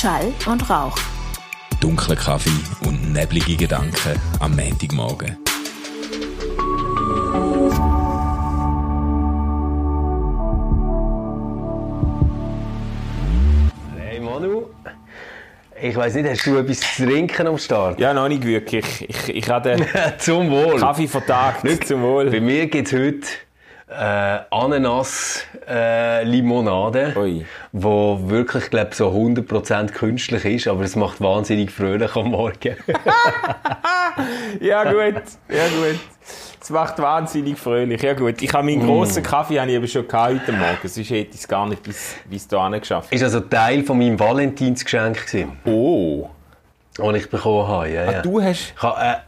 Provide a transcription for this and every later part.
Schall und Rauch. Dunkler Kaffee und neblige Gedanken am Montagmorgen. Hey Manu, ich weiss nicht, hast du etwas zu trinken am Start? Ja, noch nicht wirklich. Ich, ich habe den zum Wohl. Kaffee vertagt. Nicht zum Wohl. Bei mir gibt es heute äh, Ananas-Limonade, Ui. wo wirklich, glaube so 100% künstlich ist, aber es macht wahnsinnig fröhlich am Morgen. Ja, gut. Ja, gut. Es macht wahnsinnig fröhlich. Ja, gut. Ich habe meinen grossen Kaffee habe ich aber schon gehabt heute Morgen. Sonst hätte ich es gar nicht bis, bis hierhin geschafft. ist also Teil von meinem Valentinsgeschenk gewesen, Oh. das ich bekommen habe. Ja, ja. Du hast. Ich habe eine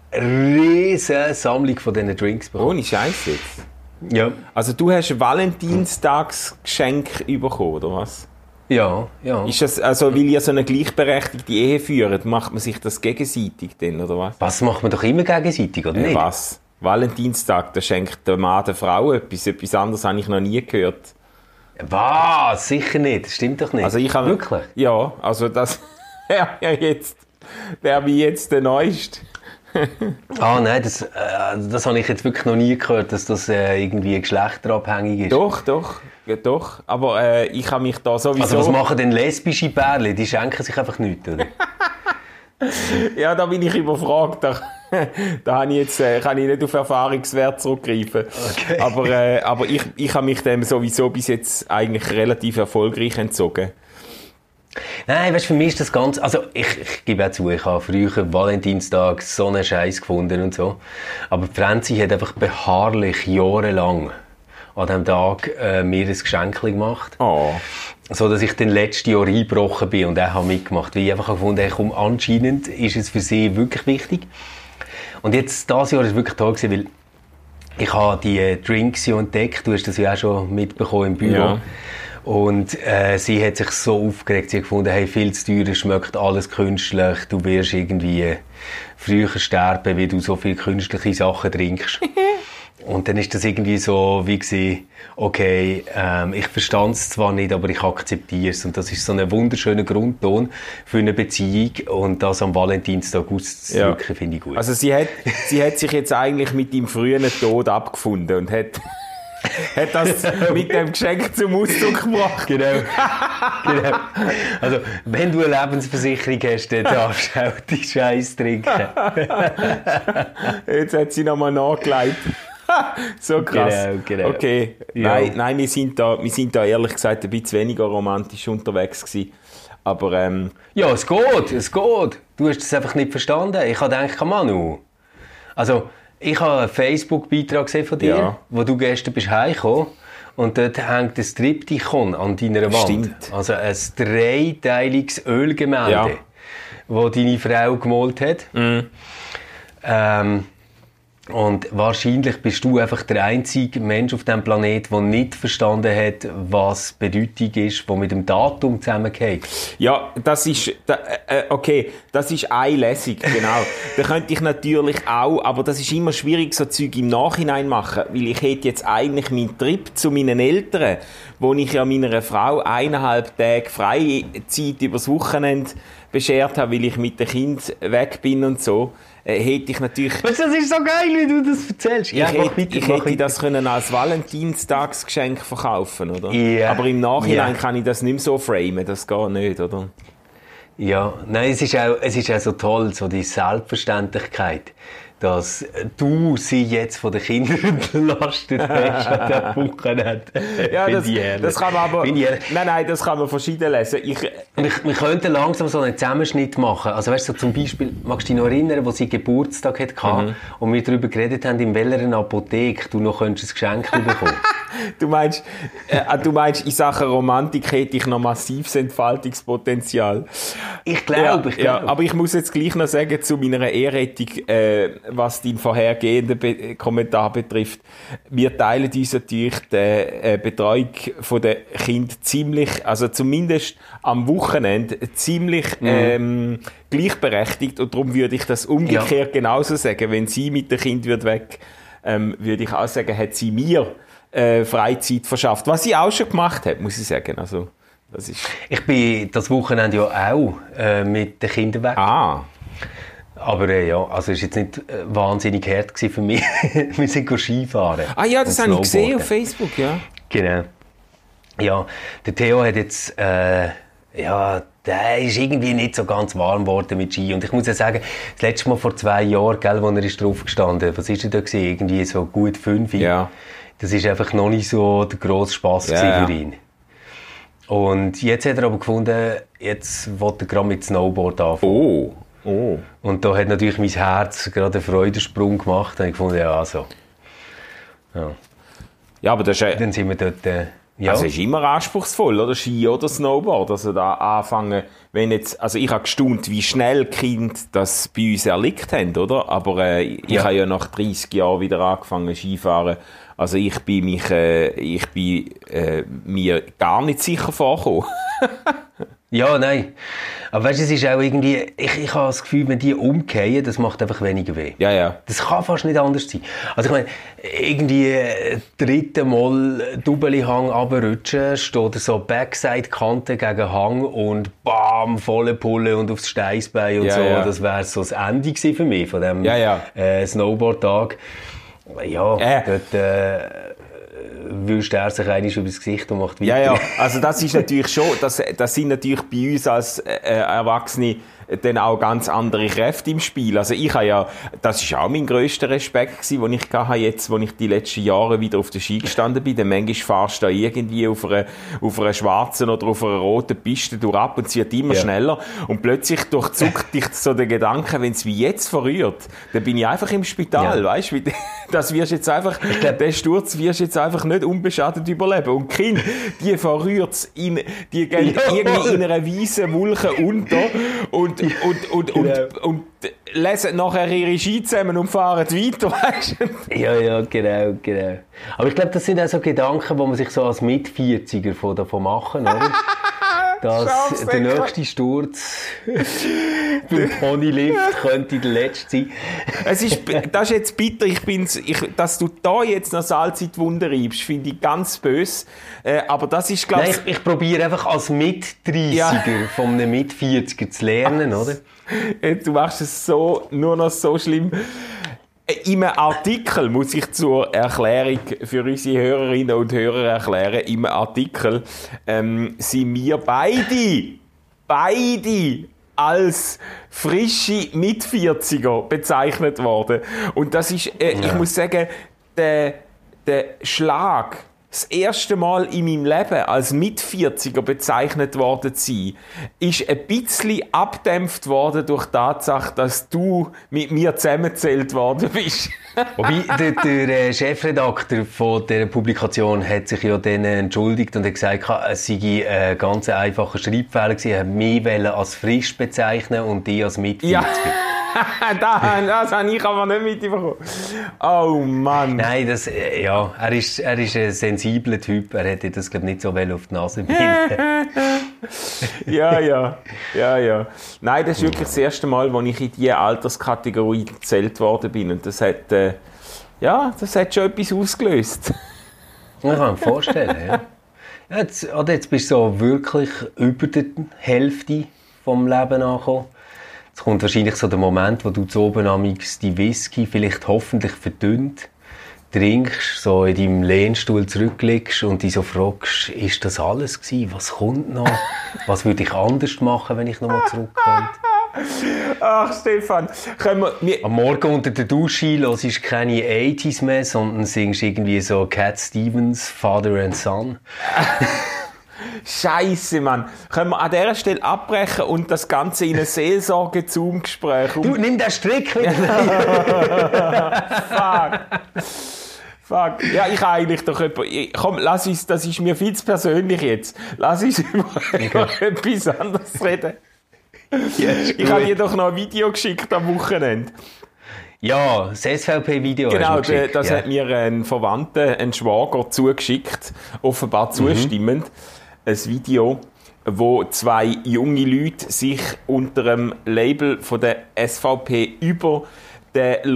riesige Sammlung von diesen Drinks bekommen. Ohne Scheiß jetzt. Ja, Also, du hast ein Valentinstagsgeschenk bekommen, oder was? ja, ja. Ist das, also, weil ihr so eine gleichberechtigte Ehe führt, macht man sich das gegenseitig denn, oder was? Was macht man doch immer gegenseitig, oder Äh, nicht? Was? Valentinstag, da schenkt der Mann der Frau etwas. Etwas anderes habe ich noch nie gehört. Was? Sicher nicht. Das stimmt doch nicht. Also ich habe Wirklich? Ja, also das wäre ja jetzt wäre wie jetzt der neueste. Ah, nein, das, äh, das habe ich jetzt wirklich noch nie gehört, dass das äh, irgendwie geschlechterabhängig ist. Doch, doch, ja, doch. Aber äh, ich habe mich da sowieso. Also was machen denn lesbische Pärchen? Die schenken sich einfach nichts, oder? ja, da bin ich überfragt. Da, da ich jetzt, äh, kann ich nicht auf Erfahrungswert zurückgreifen. Okay. Aber, äh, aber ich, ich habe mich dem sowieso bis jetzt eigentlich relativ erfolgreich entzogen. Nein, weißt, für mich ist das ganz, also ich, ich gebe auch zu, ich habe früher Valentinstag so einen Scheiß gefunden und so. Aber Franzi hat einfach beharrlich jahrelang an diesem Tag äh, mir ein Geschenk gemacht. Oh. so dass ich den letzten Jahr eingebrochen bin und auch habe mitgemacht, weil ich einfach gefunden habe, komm, anscheinend ist es für sie wirklich wichtig. Und jetzt, das Jahr ist wirklich toll gewesen, weil ich habe die äh, Drinks ja entdeckt, du hast das ja auch schon mitbekommen im Büro. Ja. Und äh, sie hat sich so aufgeregt, sie hat gefunden, hey, viel zu teuer, schmeckt alles künstlich, du wirst irgendwie früher sterben, weil du so viele künstliche Sachen trinkst. Und dann ist das irgendwie so wie gewesen, okay, ähm, ich verstand es zwar nicht, aber ich akzeptiere es. Und das ist so ein wunderschöner Grundton für eine Beziehung. Und das am Valentinstag auszudrücken, finde ich gut. Also sie hat, sie hat sich jetzt eigentlich mit dem frühen Tod abgefunden und hat, hat das mit dem Geschenk zum Ausdruck gebracht. Genau. genau. Also, wenn du eine Lebensversicherung hast, dann darfst du auch die Scheiß trinken. Jetzt hat sie nochmal nachgelegt. so krass. Genau, genau. Okay. Ja. Nein, nein wir, sind da, wir sind da ehrlich gesagt ein bisschen weniger romantisch unterwegs gewesen. Aber ähm, Ja, es geht, es geht. Du hast es einfach nicht verstanden. Ich habe gedacht, Manu. Also, ich habe einen Facebook-Beitrag gesehen von dir, Ja. wo du gestern bist heimgekommen und dort hängt ein Triptychon an deiner Wand. Stimmt. Also ein dreiteiliges Ölgemälde, Ja. Mhm. wo deine Frau gemalt hat. Ähm, und wahrscheinlich bist du einfach der einzige Mensch auf diesem Planet, der nicht verstanden hat, was Bedeutung ist, die mit dem Datum zusammenhängt. ja, das ist, da, äh, okay, das ist eine Lesung, genau. da könnte ich natürlich auch, aber das ist immer schwierig, so Zeug im Nachhinein machen, weil ich hätte jetzt eigentlich meinen Trip zu meinen Eltern, wo ich ja meiner Frau eineinhalb Tage Freizeit übers Wochenende beschert habe, weil ich mit dem Kind weg bin und so, äh, hätte ich natürlich du, das ist so geil, wie du das erzählst. ich mach hätte, weiter, ich hätte das können als Valentinstagsgeschenk verkaufen, oder? Ja. Aber im Nachhinein Ja. kann ich das nicht mehr so framen, das geht nicht, oder? Ja, nein, es ist auch, es ist auch so toll, so die Selbstverständlichkeit, dass du sie jetzt von den Kindern entlastet hast an diesem Wochenende. Ja, das, ich das kann man aber. Ich. Nein, nein, das kann man verschieden lesen. Ich, Wir, wir könnten langsam so einen Zusammenschnitt machen. Also weißt du, so zum Beispiel, magst du dich noch erinnern, wo sie Geburtstag hatte Mhm. und wir darüber geredet haben, in welcher Apotheke du noch könntest ein Geschenk bekommen du meinst, äh, du meinst, in Sachen Romantik hätte ich noch massives Entfaltungspotenzial. Ich glaube, ich ja, glaube. aber ich muss jetzt gleich noch sagen zu meiner Ehrrettung, äh, was deinen vorhergehenden Be Kommentar betrifft. Wir teilen uns natürlich die äh, Betreuung von der Kind ziemlich, also zumindest am Wochenende ziemlich Mhm. ähm, gleichberechtigt und darum würde ich das umgekehrt genauso sagen. Wenn sie mit dem Kind wird weg, ähm, würde ich auch sagen, hat sie mir äh, Freizeit verschafft. Was sie auch schon gemacht hat, muss ich sagen. Also, Das ist... Ich bin das Wochenende ja auch äh, mit den Kindern weg. Ah, Aber äh, ja, also es war jetzt nicht äh, wahnsinnig hart für mich. Wir sind Skifahren. ah ja, das habe ich gesehen auf Facebook, ja. Genau. Ja, der Theo hat jetzt, äh, ja, der ist irgendwie nicht so ganz warm geworden mit Ski. Und ich muss ja sagen, das letzte Mal vor zwei Jahren, gell, wo er ist drauf gestanden, was ist er da gewesen? Irgendwie so gut fünf. Ja. Das ist einfach noch nicht so der grosse Spass ja. für ihn. Und jetzt hat er aber gefunden, jetzt will er gerade mit Snowboard anfangen. Oh, oh. Und da hat natürlich mein Herz gerade einen Freudensprung gemacht. Und ich gefunden, ja, also. Ja. Ja, aber das ist, äh, Dann sind wir dort, äh, ja. also ist immer anspruchsvoll, oder? Ski oder Snowboard. Also da anfangen, wenn jetzt, also ich habe gestaunt, wie schnell Kinder das bei uns erlickt haben, oder? Aber äh, ich Ja. habe ja nach 30 Jahren wieder angefangen Skifahren. Also ich bin mich, äh, ich bin äh, mir gar nicht sicher vorgekommen. Ja, nein. Aber weißt du, es ist auch irgendwie, ich, ich habe das Gefühl, wenn die umkehren, das macht einfach weniger weh. ja, ja. Das kann fast nicht anders sein. Also ich meine, irgendwie äh, dritte Mal Doublehang runterrutschen, steht so Backside-Kante gegen Hang und bam, volle Pulle und aufs Steißbein und Ja, so. ja. Das wäre so das Ende gewesen für mich von dem Ja, ja. Äh, Snowboard-Tag. Ja, Äh. dort äh, wünscht er sich eigentlich über das Gesicht und macht weiter. Ja, ja, also das ist natürlich schon, das, das sind natürlich bei uns als äh, Erwachsene dann auch ganz andere Kräfte im Spiel. Also ich habe ja, das ist auch mein grösster Respekt gewesen, den ich hatte jetzt, wo ich die letzten Jahre wieder auf der Ski gestanden bin. Denn manchmal fahrst du da irgendwie auf einer, auf einer schwarzen oder auf einer roten Piste durch ab und wird immer Ja. schneller und plötzlich durchzuckt dich so der Gedanke, wenn es wie jetzt verrührt, dann bin ich einfach im Spital, Ja. weißt du? Das wirst jetzt einfach, den Sturz wirst jetzt einfach nicht unbeschadet überleben. Und die Kinder, die verrührt's in, die gehen Ja. irgendwie in einer weißen Wolke unter und, und, und, und, Genau. und, lesen nachher ihre Ski zusammen und fahren weiter, weißt du? Ja, ja, genau, genau. Aber ich glaube, das sind auch so Gedanken, die man sich so als Mit-40er von davon machen, oder? Dass der nächste Sturz beim Ponylift könnte der letzte sein. Es ist, das ist jetzt bitter, ich bin's, ich, dass du da jetzt noch Salz in die Wunde reibst, finde ich ganz böse. Äh, aber das ist, glaube ich, ich probiere einfach als Mit-30er Ja. von einem Mit-40er zu lernen, oder? Du machst es so, nur noch so schlimm. Äh, In einem Artikel, muss ich zur Erklärung für unsere Hörerinnen und Hörer erklären, im Artikel ähm, sind wir beide, beide als frische Mit-40er bezeichnet worden. Und das ist, äh, ich Ja. muss sagen, der, der Schlag, das erste Mal in meinem Leben als Mit-40er bezeichnet worden zu sein, ist ein bisschen abdämpft worden durch die Tatsache, dass du mit mir zusammengezählt worden bist. Wobei, der, der äh, Chefredakteur von dieser Publikation hat sich ja dann entschuldigt und hat gesagt, es sei ein ganz einfacher Schreibfehler gewesen. Er hat mich als frisch bezeichnen und die als mit 40. Ja. das, das habe ich aber nicht mitbekommen. Oh Mann. Nein, das, äh, ja, er ist, er ist ein sensibler Typ. Er hätte das, glaube ich, nicht so well auf die Nase binden. Ja, ja, ja, ja. Nein, das ist wirklich das erste Mal, wo ich in diese Alterskategorie gezählt worden bin. Und das hat, äh, ja, das hat schon etwas ausgelöst. Ich kann mir vorstellen, ja. Jetzt, oder jetzt bist du so wirklich über der Hälfte vom Leben angekommen. Jetzt kommt wahrscheinlich so der Moment, wo du zu oben die Whisky vielleicht hoffentlich verdünnt trinkst, so in deinem Lehnstuhl zurücklegst und dich so fragst, ist das alles gewesen? Was kommt noch? Was würde ich anders machen, wenn ich nochmal zurückkomme? Ach, Stefan, können wir, Am Morgen unter der Dusche hörst du keine 80s mehr, sondern singst irgendwie so Cat Stevens, Father and Son. Scheiße, Mann. Können wir an dieser Stelle abbrechen und das Ganze in ein Seelsorge-Zoom-Gespräch um... Du, nimm den Strick wieder! Fuck. Fuck. Ja, ich habe eigentlich doch etwa... ich- Komm, lass uns... Das ist mir viel zu persönlich jetzt. Lass uns über, über etwas anderes reden. Ich habe dir doch noch ein Video geschickt am Wochenende. Ja, das SVP-Video Genau, das ja. hat mir ein Verwandter, ein Schwager zugeschickt, offenbar Mhm. zustimmend. Ein Video, wo zwei junge Leute sich unter dem Label von der SVP über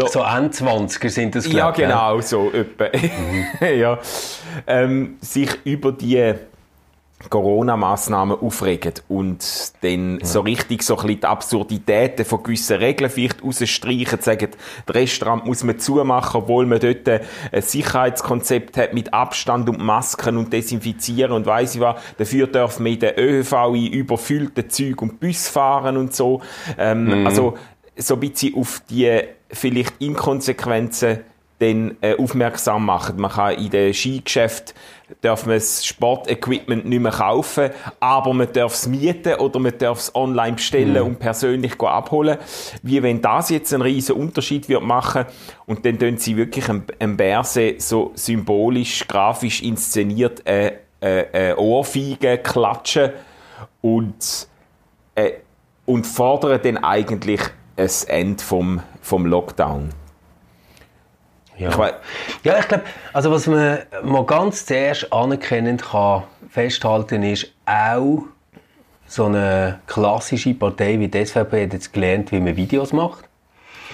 So Endzwanziger sind das, ja, glaub genau, so etwa. Mhm. ja. Ähm, sich über die Corona-Massnahmen aufregen und dann so richtig so ein bisschen die Absurditäten von gewissen Regeln vielleicht rausstreichen, sagen, das Restaurant muss man zumachen, obwohl man dort ein Sicherheitskonzept hat mit Abstand und Masken und Desinfizieren und weiss ich was. Dafür dürfen wir in den ÖV in überfüllten Zügen und Bus fahren und so. Ähm, Mhm. Also so ein bisschen auf die vielleicht Inkonsequenzen dann äh, aufmerksam machen. Man kann in den Skigeschäft darf man das Sportequipment nicht mehr kaufen, aber man darf es mieten oder man darf es online bestellen und persönlich abholen. Wie wenn das jetzt einen riesen Unterschied wird machen und dann tun sie wirklich ein, ein Bärse so symbolisch, grafisch inszeniert äh, äh, äh, Ohrfeige klatschen und äh, und fordern dann eigentlich ein Ende vom, vom Lockdown. Ja. Ich Ja, ich glaube, also was man mal ganz zuerst anerkennend kann festhalten ist, auch so eine klassische Partei wie die SVP hat jetzt gelernt, wie man Videos macht.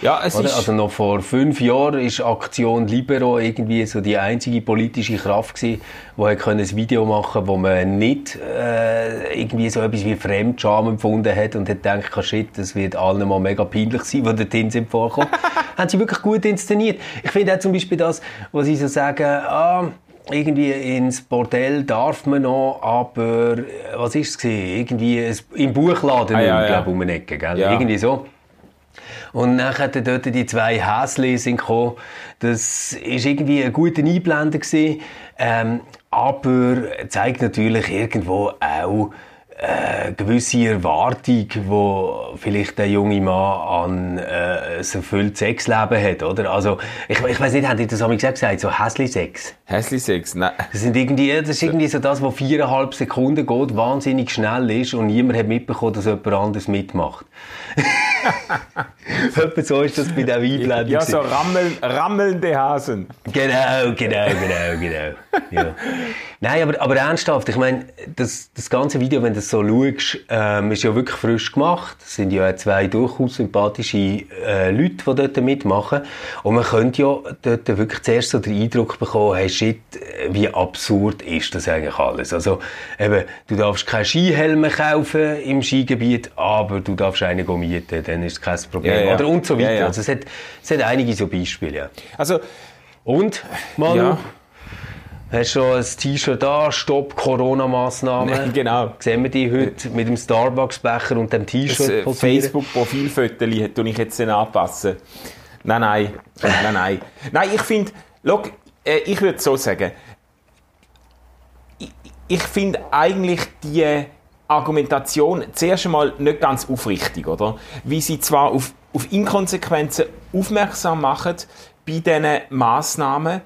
Ja, es Oder? ist... Also noch vor fünf Jahren ist Aktion Libero irgendwie so die einzige politische Kraft gewesen, die ein Video machen, wo man nicht äh, irgendwie so etwas wie Fremdscham empfunden hat und hat gedacht, ah, shit, das wird allen mal mega peinlich sein, die dorthin sind vorgekommen. haben sie wirklich gut inszeniert. Ich finde auch zum Beispiel das, wo sie so sagen, ah, irgendwie ins Bordell darf man noch, aber äh, was ist es gewesen? Irgendwie im Buchladen, Ah, ja, ja. glaube ich, um eine Ecke, gell? Ja. Irgendwie so. Und nachher dort die zwei Häsli gekommen. Das ist irgendwie ein guter Einblender gewesen, ähm, aber zeigt natürlich irgendwo auch äh, gewisse Erwartung, wo vielleicht der junge Mann an äh, ein erfülltes Sexleben hat, oder? Also ich, ich weiß nicht, haben die das einmal gesagt, so Häsli-Sex? Hässlich Sex, nein. Das, sind irgendwie, das ist irgendwie so das, was viereinhalb Sekunden geht, wahnsinnig schnell ist und niemand hat mitbekommen, dass jemand anderes mitmacht. Etwa so ist das bei der Einblendung. Ja, so rammeln, rammelnde Hasen. Genau, genau, genau, genau. Ja. Nein, aber, aber ernsthaft, ich meine, das, das ganze Video, wenn das so schaust, ähm, ist ja wirklich frisch gemacht. Es sind ja zwei durchaus sympathische äh, Leute, die dort mitmachen. Und man könnte ja dort wirklich zuerst so den Eindruck bekommen, hey shit, wie absurd ist das eigentlich alles. Also eben, du darfst keine Skihelme kaufen im Skigebiet, aber du darfst einen mieten, dann ist es kein Problem. Ja, ja. Oder und so weiter. Ja. Also es hat, es hat einige so Beispiele. Also, Und, Manu, Ja. Hast du schon ein T-Shirt da, Stopp Corona-Massnahmen? genau. Sehen wir die heute mit dem Starbucks-Becher und dem Das T-Shirt äh, posieren? Facebook-Profilfoto tue ich jetzt anpassen. Nein, nein. Nein, nein. Nein, ich finde, äh, ich würde so sagen, ich, ich finde eigentlich die Argumentation zuerst einmal nicht ganz aufrichtig, oder? Wie sie zwar auf, auf Inkonsequenzen aufmerksam machen bei diesen Massnahmen,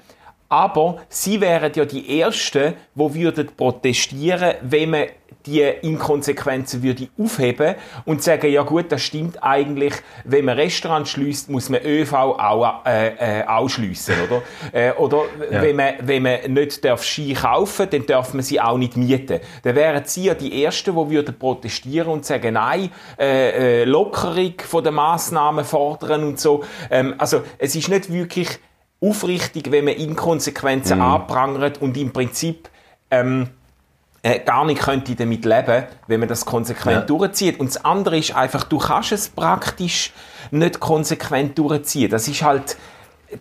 aber sie wären ja die Ersten, die würden protestieren, wenn man die Inkonsequenzen würde aufheben und sagen, ja gut, das stimmt eigentlich, wenn man Restaurants schließt, muss man ÖV auch, äh, äh, auch schliessen, oder? äh, oder Ja. wenn, man, wenn man nicht darf Ski kaufen dann darf man sie auch nicht mieten. Dann wären sie ja die Ersten, die würden protestieren und sagen, nein, äh, äh, Lockerung von den Massnahmen fordern und so. Ähm, also es ist nicht wirklich aufrichtig, wenn man Inkonsequenzen anprangert und im Prinzip ähm, äh, gar nicht könnte damit leben, wenn man das konsequent Ja. durchzieht. Und das andere ist einfach, du kannst es praktisch nicht konsequent durchziehen. Das ist halt,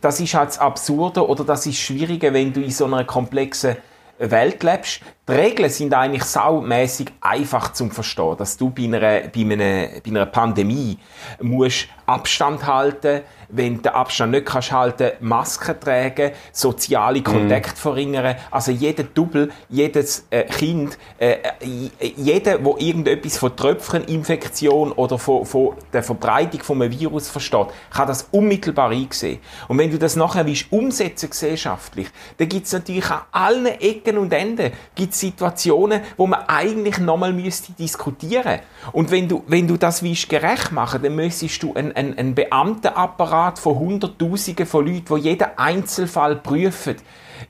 das ist halt das Absurde oder das ist Schwierige, wenn du in so einer komplexen Welt lebst. Die Regeln sind eigentlich saumässig einfach zum Verstehen, dass du bei einer, bei einer, bei einer Pandemie musst Abstand halten, wenn du den Abstand nicht kannst halten, Masken tragen, soziale Kontakte verringern. Also jeder Double, jedes äh, Kind, äh, äh, jeder, wo irgendetwas von Tröpfcheninfektion oder von, von der Verbreitung von einem Virus versteht, kann das unmittelbar einsehen. Und wenn du das nachher willst, umsetzen gesellschaftlich, dann gibt es natürlich an allen Ecken und Enden gibt's Situationen, wo man eigentlich nochmal müsste diskutieren. Und wenn du, wenn du das willst, gerecht machen, dann müsstest du einen, einen, einen Beamtenapparat von Hunderttausenden von Leuten, die jeden Einzelfall prüfen,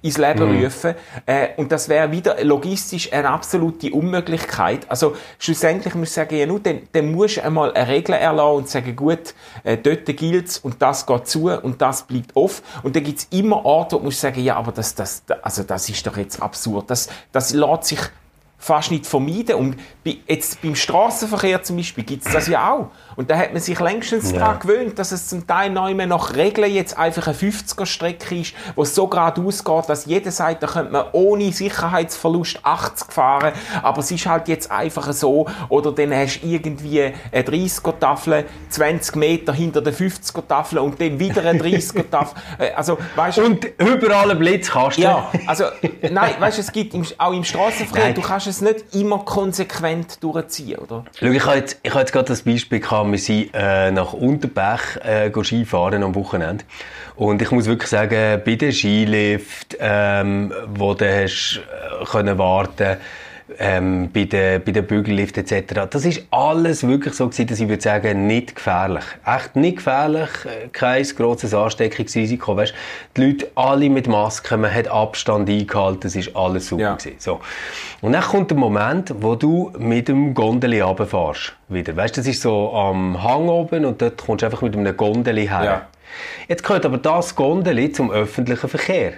ins Leben rufen. Äh, und das wäre wieder logistisch eine absolute Unmöglichkeit. Also schlussendlich muss ich sagen, ja, nur, dann, dann musst du einmal eine Regel erlassen und sagen, gut, äh, dort gilt's und das geht zu und das bleibt off. Und dann gibt's immer Orte, wo du sagen, ja, aber das, das, also das ist doch jetzt absurd. Das, das lässt sich fast nicht vermeiden. Und jetzt beim Straßenverkehr zum Beispiel gibt es das ja auch. Und da hat man sich längstens ja. daran gewöhnt, dass es zum Teil neu mehr nach Regeln jetzt einfach eine 50er-Strecke ist, wo es so gerade ausgeht, dass jeder sagt, da könnte man ohne Sicherheitsverlust 80 fahren, aber es ist halt jetzt einfach so, oder dann hast du irgendwie eine 30er-Tafel 20 Meter hinter der 50er-Tafel und dann wieder eine 30er-Tafel. Äh, also, weißt, und überall ein Blitzkasten. Ja, also, nein, weißt du, es gibt auch im Straßenverkehr, du kannst es nicht immer konsequent durchziehen, oder? Schau, ich habe jetzt, ich habe jetzt gerade das Beispiel gehabt, wir sind äh, nach Unterbach äh, Skifahren am Wochenende. Und ich muss wirklich sagen, bei dem Skilift, ähm, wo du hast äh, können warten ähm, bei den, bei den Bügellift etc. Das ist alles wirklich so gewesen, dass ich würde sagen, nicht gefährlich. Echt nicht gefährlich, äh, kein grosses Ansteckungsrisiko. Weißt, die Leute alle mit Masken, man hat Abstand eingehalten, das ist alles super ja. gewesen. So. Und dann kommt der Moment, wo du mit dem Gondeli runterfährst. Wieder. Weißt, das ist so am Hang oben und dort kommst du einfach mit einem Gondeli her. Ja. Jetzt gehört aber das Gondeli zum öffentlichen Verkehr.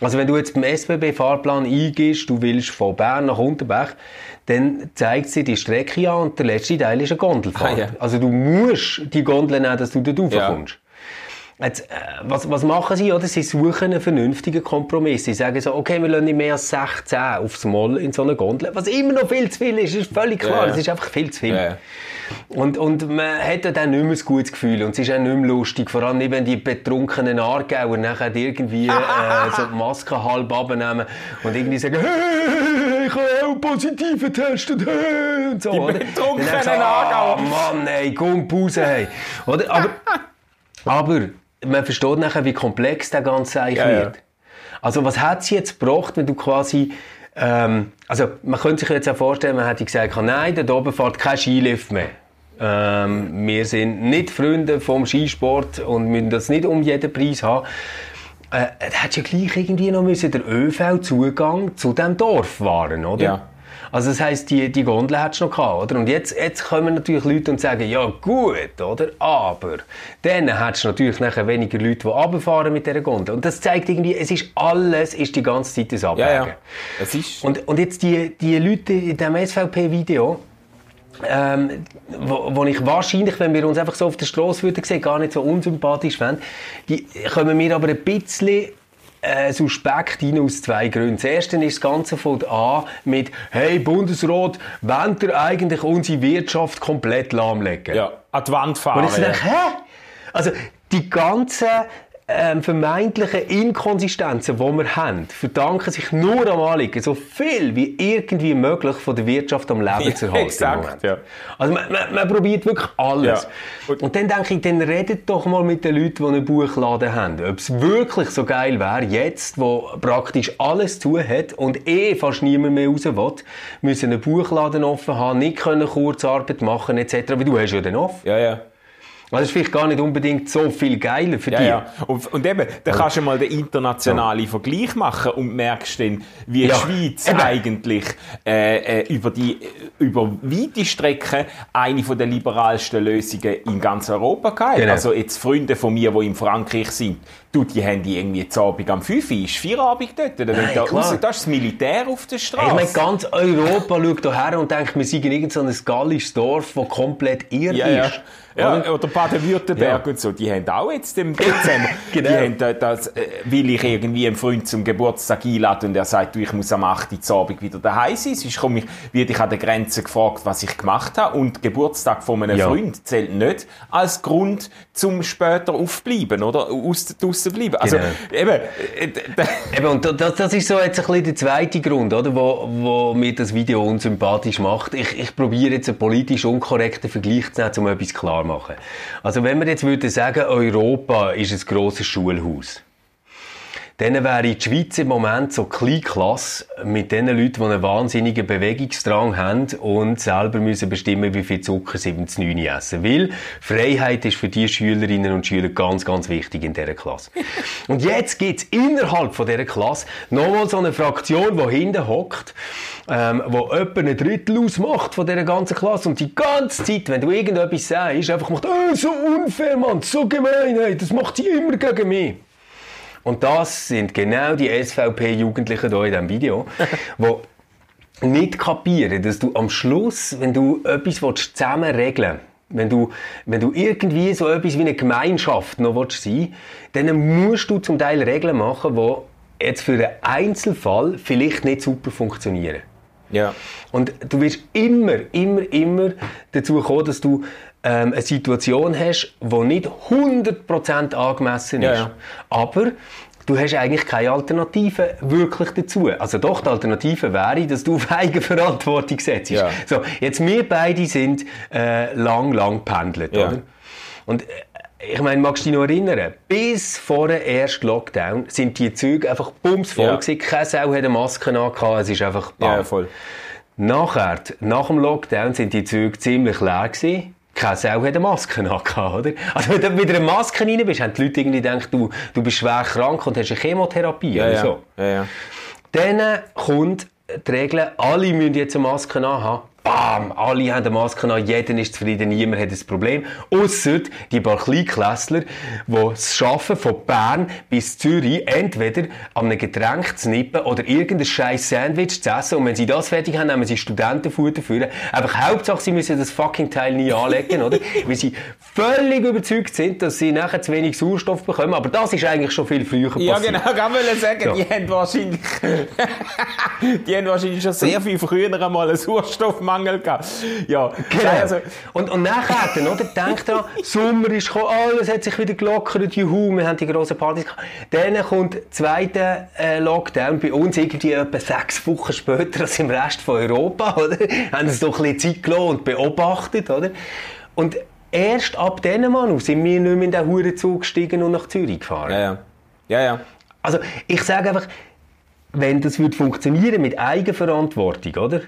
Also wenn du jetzt beim SBB-Fahrplan eingehst, du willst von Bern nach Unterbach, dann zeigt sie die Strecke an und der letzte Teil ist eine Gondelfahrt. Ah, ja. Also du musst die Gondel nehmen, dass du dort raufkommst. Ja. Jetzt, äh, was, was machen sie? Oder? Sie suchen einen vernünftigen Kompromiss. Sie sagen so, okay, wir lassen nicht mehr als 16 aufs Moll in so einer Gondel. Was immer noch viel zu viel ist, ist völlig klar. Es ja. ist einfach viel zu viel. Ja. Und, und man hat dann nicht mehr ein gutes Gefühl. Und es ist auch nicht mehr lustig. Vor allem, wenn die betrunkenen Aargauer nachher irgendwie äh, so die Maske halb abnehmen und irgendwie sagen, hey, ich habe auch positive getestet. Hey, und so, die betrunkenen Aargauer. Oh, Mann, ey, komm, Pause, hey. Oder? Aber, aber man versteht nachher, wie komplex der ganze eigentlich ja, wird. Ja. Also was hat es jetzt gebracht, wenn du quasi ähm, also man könnte sich jetzt auch vorstellen, man hätte gesagt, nein, da oben fährt kein Skilift mehr. Ähm, wir sind nicht Freunde vom Skisport und müssen das nicht um jeden Preis haben. Äh, da hätte ja gleich irgendwie noch müssen der ÖV-Zugang zu dem Dorf wahren, oder? Ja. Also das heisst, die, die Gondel hättest du noch gehabt, oder? Und jetzt, jetzt kommen natürlich Leute und sagen, ja gut, oder? Aber dann hättest du natürlich nachher weniger Leute, die runterfahren mit dieser Gondel. Und das zeigt irgendwie, es ist alles, ist die ganze Zeit das Abwägen. Ja, ja. Es ist... Und, und jetzt die, die Leute in diesem SVP-Video, ähm, wo, wo, ich wahrscheinlich, wenn wir uns einfach so auf der Straße würden sehen, gar nicht so unsympathisch fände, die kommen mir aber ein bisschen äh, suspekt rein aus zwei Gründen. Das erste ist das Ganze von an mit «Hey Bundesrat, wollt ihr eigentlich unsere Wirtschaft komplett lahmlegen?» Ja, an die Wand fahren. Und ich denke, hä? Also die ganzen ähm, vermeintlichen Inkonsistenzen, die wir haben, verdanken sich nur am Anliegen, so viel wie irgendwie möglich von der Wirtschaft am Leben ja, zu halten. Exakt, ja. Also man, man, man, probiert wirklich alles. Ja. Und, Und, dann denke ich, dann redet doch mal mit den Leuten, die einen Buchladen haben. Ob es wirklich so geil wäre, jetzt, wo praktisch alles zu hat und eh fast niemand mehr raus will, müssen einen Buchladen offen haben, nicht können Kurzarbeit machen etc. Weil du hast ja den offen. Ja, ja. Das ist vielleicht gar nicht unbedingt so viel geiler für ja, dich. Ja. Und, und eben, da kannst du mal den internationalen ja. Vergleich machen und merkst dann, wie ja. die Schweiz eben. eigentlich äh, äh, über, die, über weite Strecken eine von der liberalsten Lösungen in ganz Europa hat. Genau. Also jetzt Freunde von mir, die in Frankreich sind, du, die haben die irgendwie zu Abend am 5 Uhr, ist Feierabend dort. Dann Nein, da raus, da ist das Militär auf der Straße. Ich meine, ganz Europa schaut hierher und denkt, wir sind in irgendein so gallisches Dorf, das komplett irr ja, ist. Ja. Ja, oder Baden-Württemberg ja. und so, die haben auch jetzt im Dezember, genau. die haben das, äh, will ich irgendwie einen Freund zum Geburtstag einladen und er sagt, du, ich muss am 8. Uhr Abend wieder daheim sein, sonst komme ich, werde ich an der Grenze gefragt, was ich gemacht habe und Geburtstag von einem ja. Freund zählt nicht als Grund zum später aufbleiben, oder? Aus, draussen bleiben. Also, genau. eben, äh, eben, und das, das ist so jetzt ein bisschen der zweite Grund, oder? Wo, wo mir das Video unsympathisch macht. Ich, ich probiere jetzt einen politisch unkorrekten Vergleich zu nehmen, um etwas klar machen. Also wenn wir jetzt würde sagen, Europa ist ein grosses Schulhaus, dann wäre die Schweiz im Moment so Kleinklasse mit den Leuten, die einen wahnsinnigen Bewegungsdrang haben und selber müssen bestimmen, wie viel Zucker sie ins 9 essen. Weil Freiheit ist für die Schülerinnen und Schüler ganz, ganz wichtig in dieser Klasse. und jetzt gibt es innerhalb von dieser Klasse nochmal so eine Fraktion, die hinten hockt, ähm, wo etwa ein Drittel ausmacht von dieser ganzen Klasse und die ganze Zeit, wenn du irgendetwas sagst, einfach macht, oh, so unfair, Mann, so gemein, hey, das macht sie immer gegen mich. Und das sind genau die SVP-Jugendlichen hier in diesem Video, wo nicht kapieren, dass du am Schluss, wenn du etwas willst, zusammen regeln willst, wenn du, wenn du irgendwie so etwas wie eine Gemeinschaft noch willst sein dann musst du zum Teil Regeln machen, die jetzt für einen Einzelfall vielleicht nicht super funktionieren. Ja. Und du wirst immer, immer, immer dazu kommen, dass du ähm, eine Situation hast, die nicht 100% angemessen ist. Ja. Aber du hast eigentlich keine Alternative wirklich dazu. Also doch, die Alternative wäre, dass du auf Eigenverantwortung setzt. Ja. So, jetzt wir beide sind äh, lang, lang pendelt, Ja. oder? Und äh, ich meine, magst du dich noch erinnern? Bis vor dem ersten Lockdown sind die Züge einfach bumsvoll Ja. gewesen. Keine Sau hat eine Maske angehabt. Es ist einfach Ja, bam. voll. Nachher, nach dem Lockdown, sind die Züge ziemlich leer gewesen. Keine Sau hat eine Maske angehabt, oder? Also wenn du mit einer Maske rein bist, haben die Leute irgendwie gedacht, du, du bist schwer krank und hast eine Chemotherapie Ja, oder ja. so. ja, ja. Dann kommt die Regel, alle müssen jetzt eine Maske anhaben. Bam! Alle haben eine Maske an, jeder ist zufrieden, niemand hat ein Problem. Ausser die paar Kleinklässler, die es schaffen, von Bern bis Zürich entweder an einem Getränk zu nippen oder irgendein scheiß Sandwich zu essen. Und wenn sie das fertig haben, nehmen sie Studentenfutter für. Einfach Hauptsache, sie müssen das fucking Teil nie anlegen, oder? Weil sie völlig überzeugt sind, dass sie nachher zu wenig Sauerstoff bekommen. Aber das ist eigentlich schon viel früher passiert. Ja, genau, ich wollte sagen, So. die haben wahrscheinlich, die haben wahrscheinlich schon sehr viel früher einmal einen Sauerstoffmangel gehabt. Ja, Genau. also, und, und nachher, dann, oder? Denkt dran, Sommer ist gekommen, alles hat sich wieder gelockert, juhu, wir haben die grossen Partys gehabt. Dann kommt der zweite äh, Lockdown, bei uns irgendwie etwa sechs Wochen später als im Rest von Europa, oder? Haben sie doch ein bisschen Zeit gelassen und beobachtet, oder? Und erst ab diesem Mal sind wir nicht mehr in den Hurenzug gestiegen und nach Zürich gefahren. ja, ja. Ja, ja. Also, ich sage einfach, wenn das würde funktionieren mit Eigenverantwortung, oder?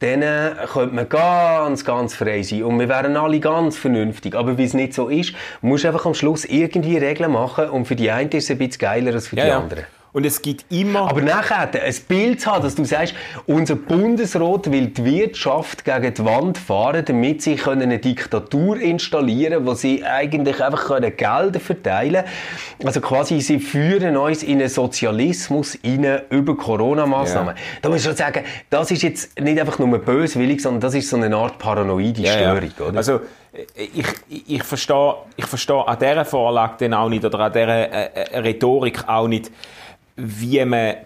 Dann äh, könnte man ganz, ganz frei sein und wir wären alle ganz vernünftig. Aber wie es nicht so ist, musst du einfach am Schluss irgendwie Regeln machen und für die einen ist es ein bisschen geiler als für ja, die ja. Und es gibt immer... Aber nachher ein Bild zu haben, dass du sagst, unser Bundesrat will die Wirtschaft gegen die Wand fahren, damit sie können eine Diktatur installieren können, wo sie eigentlich einfach können Gelder verteilen können. Also quasi, sie führen uns in einen Sozialismus rein über Corona-Massnahmen. Ja. Da muss ich schon sagen, das ist jetzt nicht einfach nur böswillig, sondern das ist so eine Art paranoide Störung, oder? Also, ich, ich, ich verstehe ich verstehe an dieser Vorlage dann auch nicht, oder an dieser äh, äh, Rhetorik auch nicht, wie man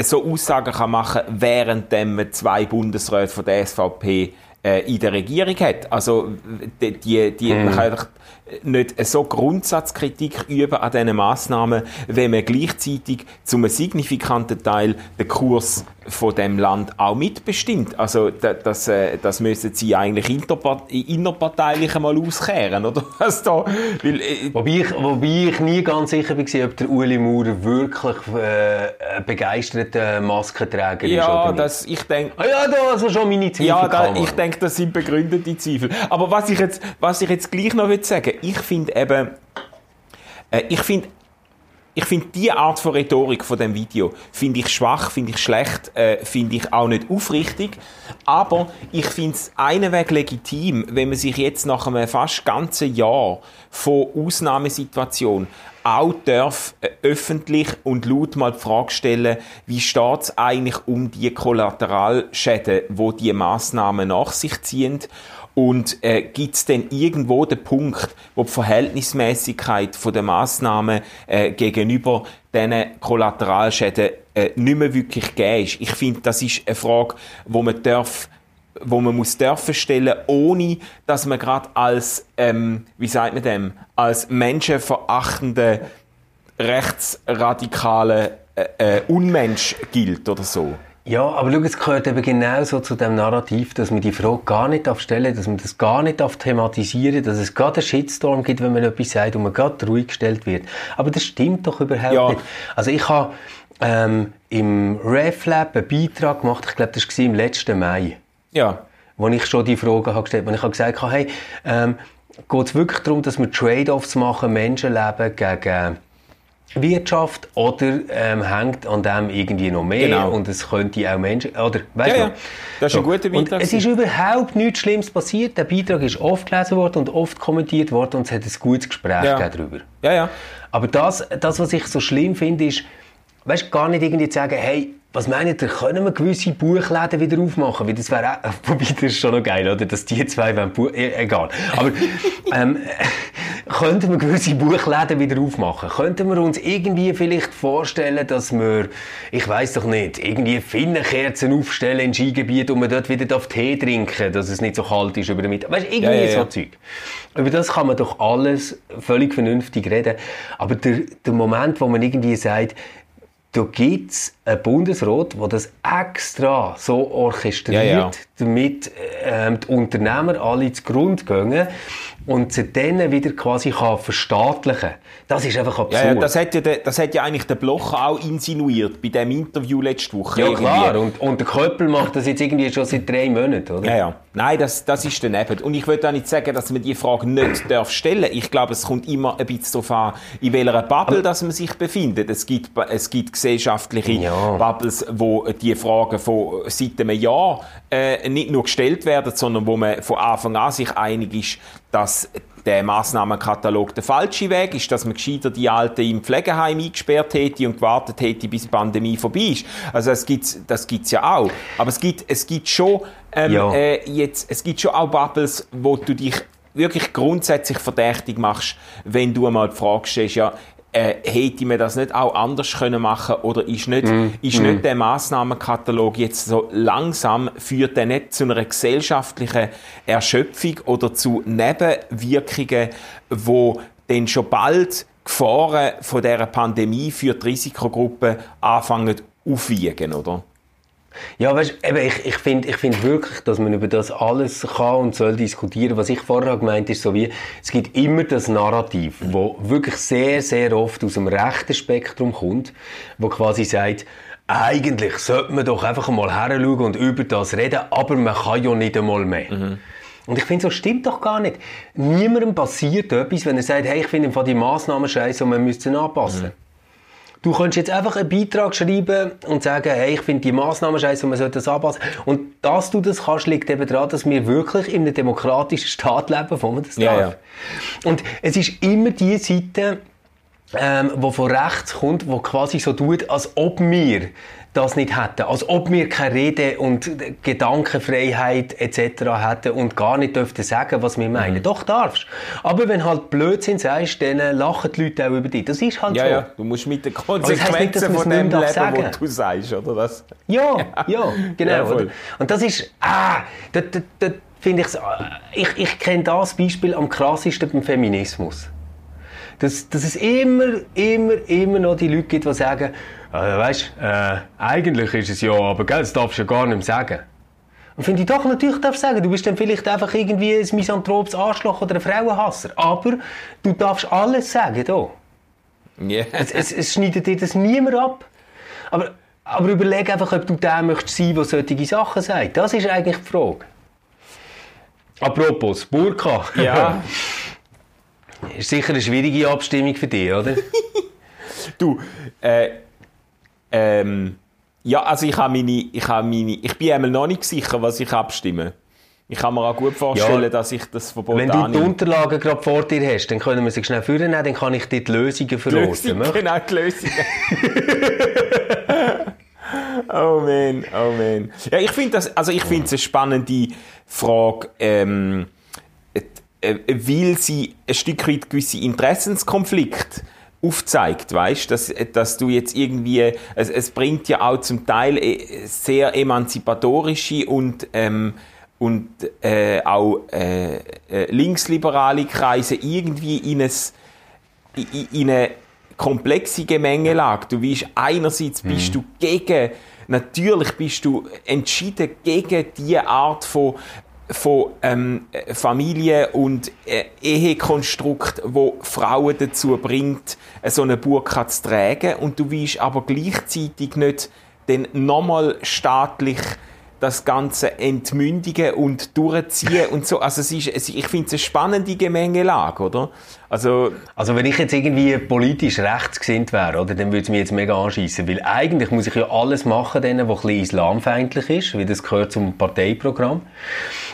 so Aussagen kann machen kann, während man zwei Bundesräte von der SVP äh, in der Regierung hat. Also, die, die, die man kann einfach nicht so Grundsatzkritik üben an diesen Massnahmen, wenn man gleichzeitig zu einem signifikanten Teil den Kurs von dem Land auch mitbestimmt. Also da- das, äh, das müssen sie eigentlich innerparteilich einmal auskehren, oder was da? Weil, äh, Wobei ich, wobei ich nie ganz sicher war, ob der Uli Maurer wirklich äh, begeisterter Maskenträger ist ja, oder nicht. das, ich denke, Ah ja, da also schon meine Zweifel. Ja, da, ich denke, das sind begründete Zweifel. Aber was ich jetzt, was ich jetzt gleich noch will sagen, ich finde eben, äh, ich finde, ich finde die Art von Rhetorik von dem Video finde ich schwach, finde ich schlecht, äh, finde ich auch nicht aufrichtig. Aber ich finde es einen Weg legitim, wenn man sich jetzt nach einem fast ganzen Jahr von Ausnahmesituation auch darf äh, öffentlich und laut mal die Frage stellen, wie steht es eigentlich um die Kollateralschäden, wo die Maßnahmen nach sich ziehen? Und äh, gibt es denn irgendwo den Punkt, wo die Verhältnismäßigkeit der Maßnahmen äh, gegenüber diesen Kollateralschäden äh, nicht mehr wirklich gegeben ist? Ich finde, das ist eine Frage, wo man darf wo man muss dürfen stellen, ohne dass man gerade als, ähm, wie sagt man dem, als menschenverachtende, rechtsradikale äh, äh, Unmensch gilt oder so. Ja, aber schau, es gehört eben genauso zu dem Narrativ, dass man die Frage gar nicht darf stellen, dass man das gar nicht darf thematisieren, dass es gerade einen Shitstorm gibt, wenn man etwas sagt und man gerade ruhig gestellt wird. Aber das stimmt doch überhaupt Ja. nicht. Also ich habe ähm, im RefLab einen Beitrag gemacht, ich glaube, das war im letzten Mai. Ja. wo ich schon die Frage habe gestellt habe. Ich habe gesagt, hey, ähm, geht es wirklich darum, dass wir Trade-offs machen, Menschenleben gegen Wirtschaft oder ähm, hängt an dem irgendwie noch mehr Genau. und es könnte auch Menschen, oder, weißt Ja, du? ja. Das ist ein guter Und Beitrag es ist überhaupt nichts Schlimmes passiert. Der Beitrag ist oft gelesen worden und oft kommentiert worden und es hat ein gutes Gespräch Ja. darüber. Ja, ja. Aber das, das, was ich so schlimm finde, ist, weißt, gar nicht irgendwie zu sagen, hey, was meint ihr, können wir gewisse Buchläden wieder aufmachen? Weil das wäre auch, wobei das ist schon noch geil, oder? Dass die zwei wollen, Buch, e egal. Aber, ähm, könnten wir gewisse Buchläden wieder aufmachen? Könnten wir uns irgendwie vielleicht vorstellen, dass wir, ich weiß doch nicht, irgendwie Finnenkerzen aufstellen in Skigebiet und man dort wieder auf Tee trinken, dass es nicht so kalt ist über den Mittag. Weißt, irgendwie ja, ja, so Zeug. Über das kann man doch alles völlig vernünftig reden. Aber der, der Moment, wo man irgendwie sagt, da gibt es einen Bundesrat, der das extra so orchestriert, ja, ja. Damit ähm, die Unternehmer alle zu Grund gehen und sie dann wieder quasi kann verstaatlichen Das ist einfach absurd. Ja, ja, das, hat ja der, das hat ja eigentlich der Blocher auch insinuiert bei dem Interview letzte Woche. Ja, irgendwie. klar. Und, und der Köppel macht das jetzt irgendwie schon seit drei Monaten, oder? Ja, ja. Nein, das, das ist daneben. Und ich würde auch nicht sagen, dass man die Frage nicht darf stellen Ich glaube, es kommt immer ein bisschen darauf an, in welcher Bubble dass man sich befindet. Es gibt, es gibt gesellschaftliche ja. Bubbles, wo die Fragen von seit einem Jahr äh, nicht nur gestellt werden, sondern wo man von Anfang an sich einig ist, dass der Massnahmenkatalog der falsche Weg ist, dass man gescheiter die Alten im Pflegeheim eingesperrt hätte und gewartet hätte, bis die Pandemie vorbei ist. Also das gibt's, das gibt's ja auch. Aber es gibt, es gibt schon, ähm, ja. äh, jetzt, es gibt schon auch Bubbles, wo du dich wirklich grundsätzlich verdächtig machst, wenn du einmal die Frage stellst, ja, äh, hätte man das nicht auch anders können machen oder ist nicht, mm. ist mm. nicht der Massnahmenkatalog jetzt so langsam führt der nicht zu einer gesellschaftlichen Erschöpfung oder zu Nebenwirkungen, wo dann schon bald Gefahren von der Pandemie für die Risikogruppen anfangen aufwiegen, oder? Ja, weißt, eben, ich, ich finde ich find wirklich, dass man über das alles kann und soll diskutieren. Was ich vorher gemeint ist, so wie, es gibt immer das Narrativ, wo wirklich sehr, sehr oft aus dem rechten Spektrum kommt, wo quasi sagt, eigentlich sollte man doch einfach mal heranschauen und über das reden, aber man kann ja nicht einmal mehr. Mhm. Und ich finde, so stimmt doch gar nicht. Niemandem passiert etwas, wenn er sagt, hey, ich finde die Massnahmen scheiße und man müsste sie anpassen. Mhm. Du könntest jetzt einfach einen Beitrag schreiben und sagen, hey, ich finde die Massnahmen scheiße und man sollte das anpassen. Und dass du das kannst, liegt eben daran, dass wir wirklich in einem demokratischen Staat leben, wo man das ja, darf. Ja. Und es ist immer die Seite, ähm, wo von rechts kommt, wo quasi so tut, als ob wir das nicht hätten. Als ob wir keine Rede- und Gedankenfreiheit etc. hätten und gar nicht dürften sagen, was wir meinen. Mhm. Doch, darfst. Aber wenn halt Blödsinn sagst, dann lachen die Leute auch über dich. Das ist halt ja, so. Ja, du musst mit den Konsequenzen nicht, von dem leben, sagen. was du sagst, oder was? Ja, ja, genau. Ja, und das ist, ah, das, das, das finde ich, ich, ich kenne das Beispiel am krassesten beim Feminismus. Dass, dass es immer, immer, immer noch die Leute gibt, die sagen, also, weißt, äh, eigentlich ist es ja, aber gell, das darfst du ja gar nicht mehr sagen. Und finde ich doch, natürlich darfst du sagen, du bist dann vielleicht einfach irgendwie ein misanthropes Arschloch oder ein Frauenhasser. Aber du darfst alles sagen, hier. Yeah. Es, es, es schneidet dir das niemand ab. Aber, aber überleg einfach, ob du der möchtest sein, der solche Sachen sagt. Das ist eigentlich die Frage. Apropos, Burka. Ja. ist sicher eine schwierige Abstimmung für dich, oder? du, äh, ähm, ja, also ich habe meine, ich habe meine, ich bin einmal noch nicht sicher, was ich abstimme. Ich kann mir auch gut vorstellen, ja, dass ich das Verbot Wenn du annehme. die Unterlagen gerade vor dir hast, dann können wir sie schnell vornehmen, dann kann ich dir die Lösungen verlosen. Lösung, genau, die Lösungen. oh man, oh man. Ja, ich finde das, also ich finde es eine spannende Frage, ähm, äh, weil sie ein Stück weit gewisse Interessenskonflikte aufzeigt, weißt, dass, dass du jetzt irgendwie, es, es bringt ja auch zum Teil äh, sehr emanzipatorische und ähm, und äh, auch äh, äh, linksliberale Kreise irgendwie in, ein, in, in eine komplexe Gemengelage. Du weißt, einerseits bist mhm. du gegen, natürlich bist du entschieden gegen diese Art von von ähm, Familie und äh, Ehekonstrukt, wo Frauen dazu bringt, so eine Burka zu tragen. Und du weißt aber gleichzeitig nicht den nochmal staatlich das Ganze entmündigen und durchziehen und so. Also es ist, es, ich finde es eine spannende Gemengelage, oder? Also, also wenn ich jetzt irgendwie politisch rechtsgesinnt wäre, oder, dann würde es mich jetzt mega anschießen, weil eigentlich muss ich ja alles machen, denen, was ein bisschen islamfeindlich ist, wie das gehört zum Parteiprogramm.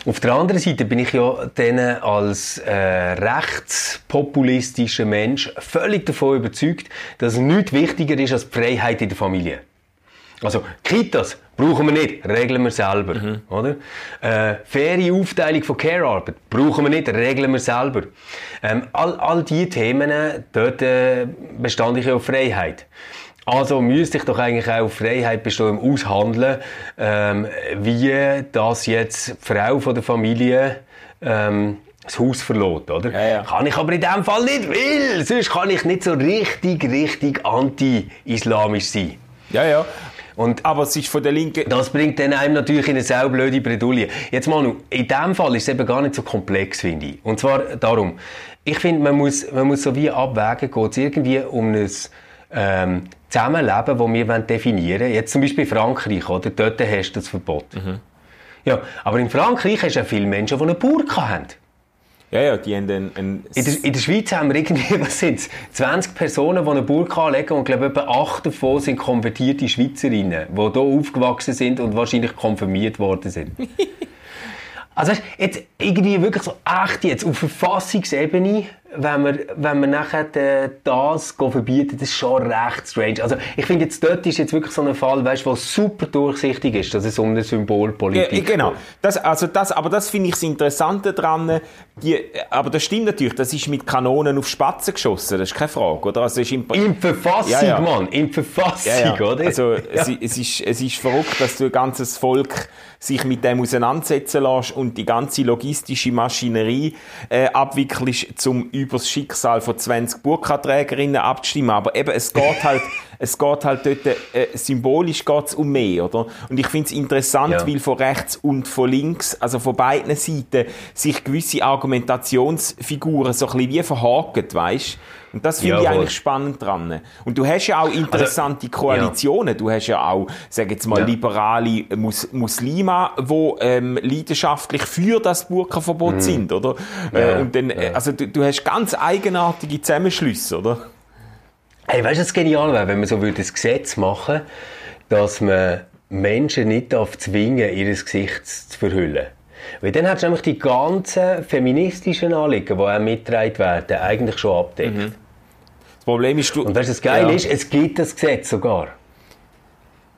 Auf der anderen Seite bin ich ja denen als äh, rechtspopulistischer Mensch völlig davon überzeugt, dass nichts wichtiger ist als die Freiheit in der Familie. Also Kitas brauchen wir nicht, regeln wir selber, mhm. oder? Äh, faire Aufteilung von Care-Arbeit brauchen wir nicht, regeln wir selber. Ähm, all, all diese Themen, dort äh, bestand ich ja auf Freiheit. Also müsste ich doch eigentlich auch Freiheit bestehen im Aushandeln, ähm, wie das jetzt die Frau von der Familie ähm, das Haus verlässt, oder? Ja, ja. Kann ich aber in dem Fall nicht, weil sonst kann ich nicht so richtig, richtig anti-islamisch sein. Ja, ja. Und aber es ist von der Linken... Das bringt dann einem natürlich in eine sehr blöde Bredouille. Jetzt Manu, in dem Fall ist es eben gar nicht so komplex, finde ich. Und zwar darum, ich finde, man muss, man muss so wie abwägen, geht es irgendwie um ein ähm, Zusammenleben, das wir definieren wollen. Jetzt zum Beispiel Frankreich, oder? Dort hast du das Verbot. Mhm. Ja, aber in Frankreich hast du ja viele Menschen, die eine Burka haben. Ja, ja, die haben einen, einen in, der, in der Schweiz haben wir irgendwie, was sind's, 20 Personen, die eine Burka anlegen und ich glaube, etwa 8 davon sind konvertierte Schweizerinnen, die hier aufgewachsen sind und wahrscheinlich konfirmiert worden sind. also jetzt irgendwie wirklich so echt jetzt auf Verfassungsebene wenn wir, wenn wir nachher das verbieten, das ist schon recht strange. Also, ich finde jetzt, dort ist jetzt wirklich so ein Fall, weißt, wo super durchsichtig ist, dass es um eine Symbolpolitik geht. Genau. Das, also das, aber das finde ich das Interessante daran. Die, aber das stimmt natürlich, das ist mit Kanonen auf Spatzen geschossen, das ist keine Frage, oder? Also ist im, Im Verfassung, ja, ja. Mann, im Verfassung, ja, oder? Also, es, es, ist, es ist verrückt, dass du ein ganzes Volk sich mit dem auseinandersetzen lässt und die ganze logistische Maschinerie äh, abwickelst, zum über das Schicksal von 20 Burka-Trägerinnen abzustimmen. Aber eben, es geht halt, es geht halt dort, äh, symbolisch geht's um mehr, oder? Und ich finde es interessant, ja. weil von rechts und von links, also von beiden Seiten, sich gewisse Argumentationsfiguren so ein bisschen wie verhaken, weißt und das finde ich eigentlich spannend dran. Und du hast ja auch interessante also, Koalitionen. Ja. Du hast ja auch, sag jetzt mal, ja. liberale Mus Muslime, die ähm, leidenschaftlich für das Burka-Verbot mhm. sind, oder? Ja. Äh, und dann, also du, du, hast ganz eigenartige Zusammenschlüsse, oder? Hey, weißt du, was genial wäre, wenn man so würde ein Gesetz machen dass man Menschen nicht darf zwingen, ihr Gesicht zu verhüllen. Weil dann hast du nämlich die ganzen feministischen Anliegen, die auch mitgetragen werden, eigentlich schon abdeckt. Mhm. Das Problem ist, du... Und weißt du, das Geile ja. ist, es gibt das Gesetz sogar.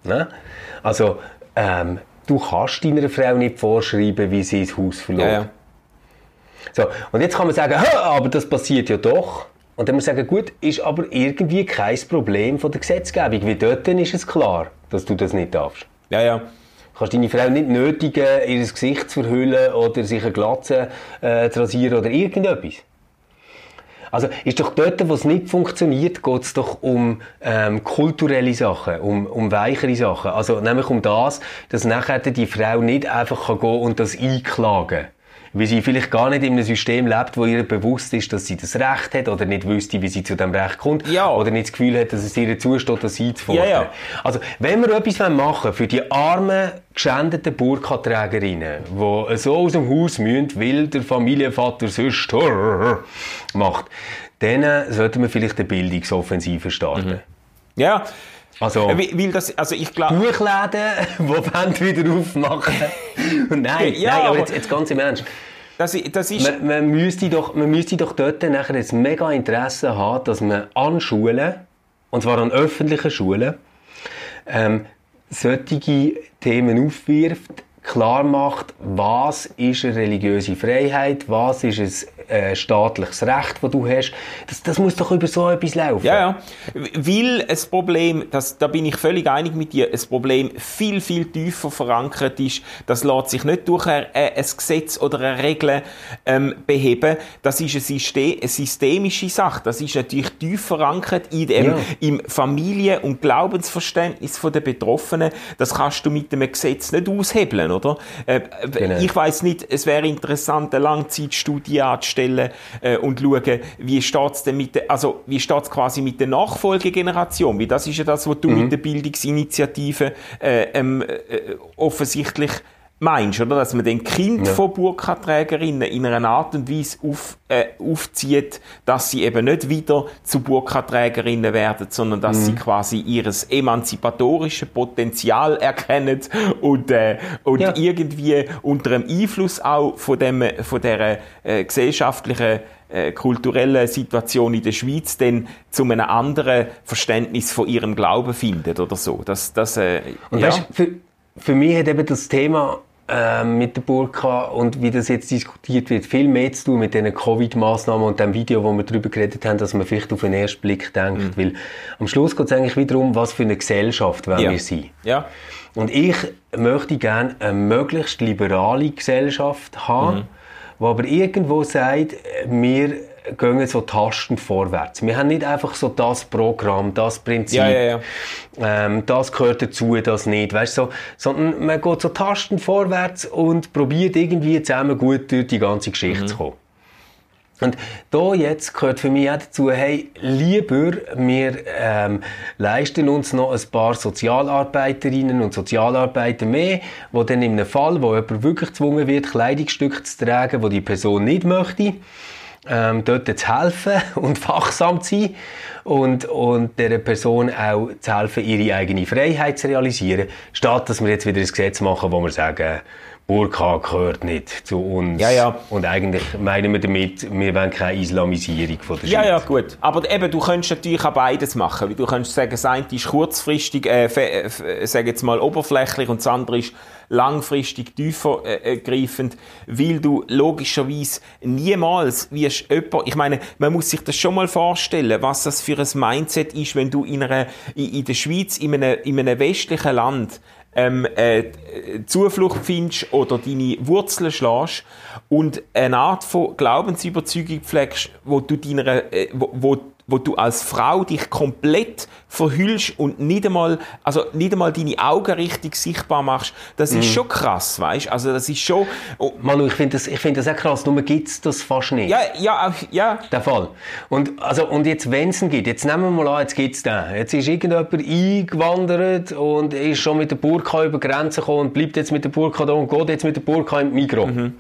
Ne? Also, ähm, du kannst deiner Frau nicht vorschreiben, wie sie das Haus verlässt. Ja, ja. So, und jetzt kann man sagen, aber das passiert ja doch. Und dann muss man sagen, gut, ist aber irgendwie kein Problem von der Gesetzgebung, weil dort ist es klar, dass du das nicht darfst. Ja, ja. Du kannst deine Frau nicht nötigen, ihr Gesicht zu verhüllen oder sich eine Glatze äh, zu rasieren oder irgendetwas. Also ist doch dort, wo es nicht funktioniert, geht es doch um ähm, kulturelle Sachen, um, um weichere Sachen. Also nämlich um das, dass nachher die Frau nicht einfach kann gehen und das einklagen kann weil sie vielleicht gar nicht in einem System lebt, wo ihr bewusst ist, dass sie das Recht hat oder nicht wüsste, wie sie zu dem Recht kommt ja. oder nicht das Gefühl hat, dass es ihr zusteht, das einzufordern. Ja, ja. Also, wenn wir etwas machen für die armen, geschändeten Burka-Trägerinnen, die so aus dem Haus müssen, weil der Familienvater sonst macht, dann sollten wir vielleicht eine Bildungsoffensive starten. Mhm. Ja, also, äh, weil das, also ich glaube... Buchläden, die wollen wieder aufmachen. nein, ja, nein, aber jetzt, jetzt ganz im Ernst. Das, das ist man, man, müsste doch, man müsste doch dort nachher ein mega Interesse haben, dass man an Schulen, und zwar an öffentlichen Schulen, ähm, solche Themen aufwirft, klar macht, was ist eine religiöse Freiheit, was ist ein äh, staatliches Recht, das du hast. Das, das muss doch über so etwas laufen. Ja, ja. Weil ein Problem, das, da bin ich völlig einig mit dir, ein Problem viel, viel tiefer verankert ist, das lässt sich nicht durch ein, ein Gesetz oder eine Regel ähm, beheben. Das ist eine, System, eine systemische Sache. Das ist natürlich tief verankert in dem, ja. im Familien- und Glaubensverständnis der Betroffenen. Das kannst du mit dem Gesetz nicht aushebeln oder? Äh, genau. Ich weiß nicht, es wäre interessant, eine Langzeitstudie anzustellen, stellen äh, und schauen, wie steht's denn mit der, also wie steht's quasi mit der Nachfolgegeneration? Wie das ist ja das, was du Mhm. mit der Bildungsinitiative äh, ähm, äh, offensichtlich meinst, oder? Dass man den Kind von Burka-Trägerinnen in einer Art und Weise auf, äh, aufzieht, dass sie eben nicht wieder zu Burka-Trägerinnen werden, sondern dass Mhm. sie quasi ihres emanzipatorische Potenzial erkennen und, äh, und Ja. irgendwie unter dem Einfluss auch von dem, von der äh, gesellschaftlichen äh, kulturellen Situation in der Schweiz dann zu einem anderen Verständnis von ihrem Glauben findet oder so. Das, das, äh, Und ja. weißt, für, für mich hat eben das Thema mit der Burka und wie das jetzt diskutiert wird, viel mehr zu tun mit den Covid-Maßnahmen und dem Video, wo wir darüber geredet haben, dass man vielleicht auf den ersten Blick denkt. Mhm. Weil am Schluss geht es eigentlich wieder um, was für eine Gesellschaft wollen ja. wir sein. Ja. Und ich möchte gerne eine möglichst liberale Gesellschaft haben, Mhm. die aber irgendwo sagt, wir gehen so tastend vorwärts. Wir haben nicht einfach so das Programm, das Prinzip, Ja, ja, ja. Ähm, das gehört dazu, das nicht, weißt so, sondern man geht so tastend vorwärts und probiert irgendwie zusammen gut durch die ganze Geschichte Mhm. zu kommen. Und da jetzt gehört für mich auch dazu, hey, lieber wir ähm, leisten uns noch ein paar Sozialarbeiterinnen und Sozialarbeiter mehr, wo dann in einem Fall, wo jemand wirklich gezwungen wird, Kleidungsstücke zu tragen, wo die Person nicht möchte, ähm, dort zu helfen und wachsam zu sein und, und der Person auch zu helfen, ihre eigene Freiheit zu realisieren, statt dass wir jetzt wieder ein Gesetz machen, wo wir sagen, Burka gehört nicht zu uns. Ja, ja. Und eigentlich meinen wir damit, wir wollen keine Islamisierung von der Ja, Schweiz. ja, gut. Aber eben, du könntest natürlich auch beides machen. Weil Du könntest sagen, das eine ist kurzfristig, äh, äh, äh, sag jetzt mal oberflächlich und das andere ist langfristig tiefer äh, äh, greifend, weil du logischerweise niemals wirst jemand, ich meine, man muss sich das schon mal vorstellen, was das für ein Mindset ist, wenn du in, einer, in, in der Schweiz, in einem, in einem westlichen Land, ähm, äh, Zuflucht findest oder deine Wurzeln schlägst und eine Art von Glaubensüberzeugung pflegst, wo du deiner, äh, wo, wo, wo du als Frau dich komplett verhüllst und nicht einmal, also nicht einmal deine Augen richtig sichtbar machst, das ist schon krass, weißt? Also das ist schon, oh, Manu, ich finde das, ich find das auch krass, nur gibt es das fast nicht. ja, ja, auch- ja, Der Fall. Und, also, und jetzt, wenn es ihn gibt, jetzt nehmen wir mal an, jetzt gibt es den. Jetzt ist irgendjemand eingewandert und ist schon mit der Burka über die Grenze gekommen und bleibt jetzt mit der Burka da und geht jetzt mit der Burka in die Migros. Mhm.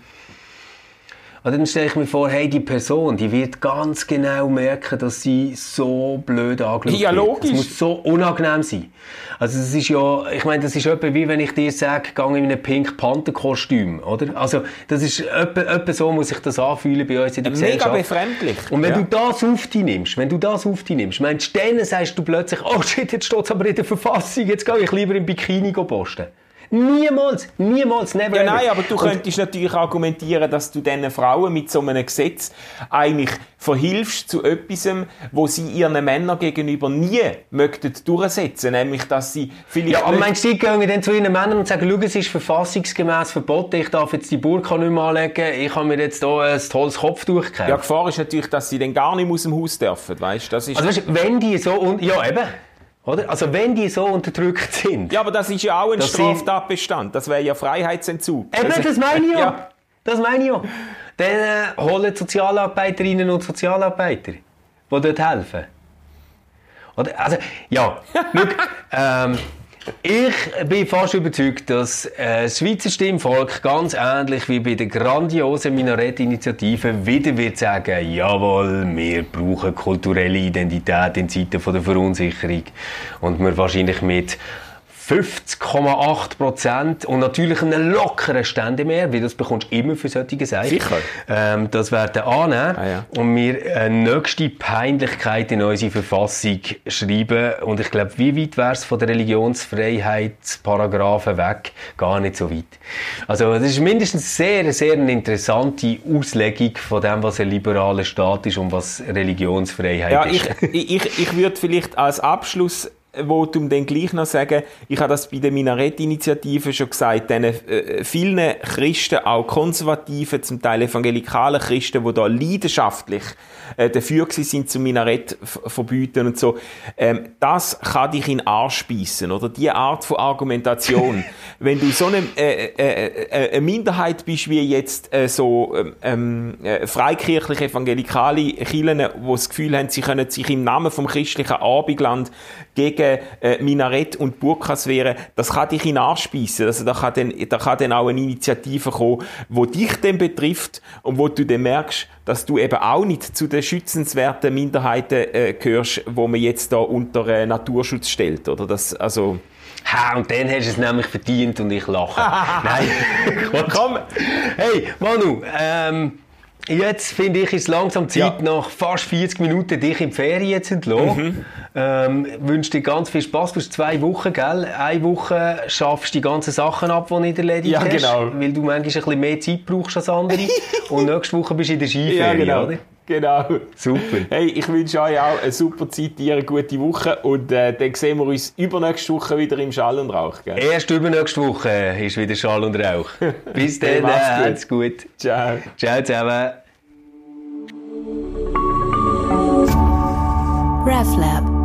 Und dann stelle ich mir vor, hey, die Person, die wird ganz genau merken, dass sie so blöd angeschaut Ja, wird. Das muss so unangenehm sein. Also das ist ja, ich meine, das ist etwa wie wenn ich dir sage, geh in einem Pink Panther Kostüm, oder? Also das ist etwa, etwa so muss sich das anfühlen bei uns in der mega Gesellschaft. befremdlich. Und wenn ja. du das auf dich nimmst, wenn du das auf dich nimmst, meinst du, dann sagst du plötzlich, oh shit, jetzt steht es aber in der Verfassung, jetzt gehe ich lieber im Bikini posten. Niemals, niemals, never Ja, nein, aber du Und- könntest natürlich argumentieren, dass du diesen Frauen mit so einem Gesetz eigentlich verhilfst zu etwas, wo sie ihren Männern gegenüber nie möchten durchsetzen, nämlich dass sie vielleicht Ja, aber meinst du, sie gehen dann zu ihren Männern und sagen, schau, es ist verfassungsgemäß verboten, ich darf jetzt die Burka nicht mehr anlegen, ich habe mir jetzt hier ein tolles Kopftuch gekauft. ja, Gefahr ist natürlich, dass sie dann gar nicht aus dem Haus dürfen, weißt? Das ist Also weißt, du, wenn die so, un ja eben, oder? Also wenn die so unterdrückt sind, ja, aber das ist ja auch ein Straftatbestand. Das wäre ja Freiheitsentzug. Eben, Also- das meine ich ja. Ja. Das meine ich ja. Dann äh, holen Sozialarbeiterinnen und Sozialarbeiter, die dort helfen. Oder? Also, ja, schau, ähm, ich bin fast überzeugt, dass äh, das Schweizer Stimmvolk ganz ähnlich wie bei der grandiosen Minarett-Initiative wieder wird sagen, jawohl, wir brauchen kulturelle Identität in Zeiten der Verunsicherung. Und wir wahrscheinlich mit 50,8 Prozent und natürlich einen lockeren Ständemehr, weil das bekommst du immer für solche Sachen. Sicher. Ähm, das werden annehmen Ah, ja. und wir eine nächste Peinlichkeit in unsere Verfassung schreiben. Und ich glaube, wie weit wäre es von der Religionsfreiheitsparagraphen weg? Gar nicht so weit. Also das ist mindestens sehr, sehr eine interessante Auslegung von dem, was ein liberaler Staat ist und was Religionsfreiheit Ja, ist. ich, ich, ich würde vielleicht als Abschluss Votum dann gleich noch sagen, ich habe das bei der Minarett-Initiative schon gesagt, diesen äh, vielen Christen, auch konservativen, zum Teil evangelikalen Christen, die da leidenschaftlich äh, dafür sind, zum Minarett verbieten und so, ähm, das kann dich in Arsch beißen, oder? Die Art von Argumentation. Wenn du so eine, äh, äh, äh, eine Minderheit bist, wie jetzt äh, so ähm, äh, freikirchliche evangelikale Kirchen, die das Gefühl haben, sie können sich im Namen vom christlichen Abendland gegen äh, Minarett und Burkas wehren, das kann dich in beißen. Also da kann, dann, da kann dann auch eine Initiative kommen, die dich dann betrifft und wo du dann merkst, dass du eben auch nicht zu den schützenswerten Minderheiten äh, gehörst, wo man jetzt da unter äh, Naturschutz stellt, oder? Das, also... Ha, und dann hast du es nämlich verdient und ich lache. Nein, komm. Hey, Manu, ähm, Jetzt finde ich, ist langsam Zeit, ja. nach fast 40 Minuten dich in die Ferien zu entlassen. Mhm. Ähm, wünsche dir ganz viel Spaß. Du hast zwei Wochen, gell? Eine Woche schaffst du die ganzen Sachen ab, die nicht erledigt ja, hast. Genau. Weil du manchmal ein bisschen mehr Zeit brauchst als andere. und nächste Woche bist du in der Skiferie, ja, genau. oder? Genau. Super. Hey, ich wünsche euch auch eine super Zeit, dir eine gute Woche und äh, dann sehen wir uns übernächste Woche wieder im Schall und Rauch. Gell? Erst übernächste Woche ist wieder Schall und Rauch. Bis dann, hey, äh, gut. Ciao. Ciao zusammen. RefLab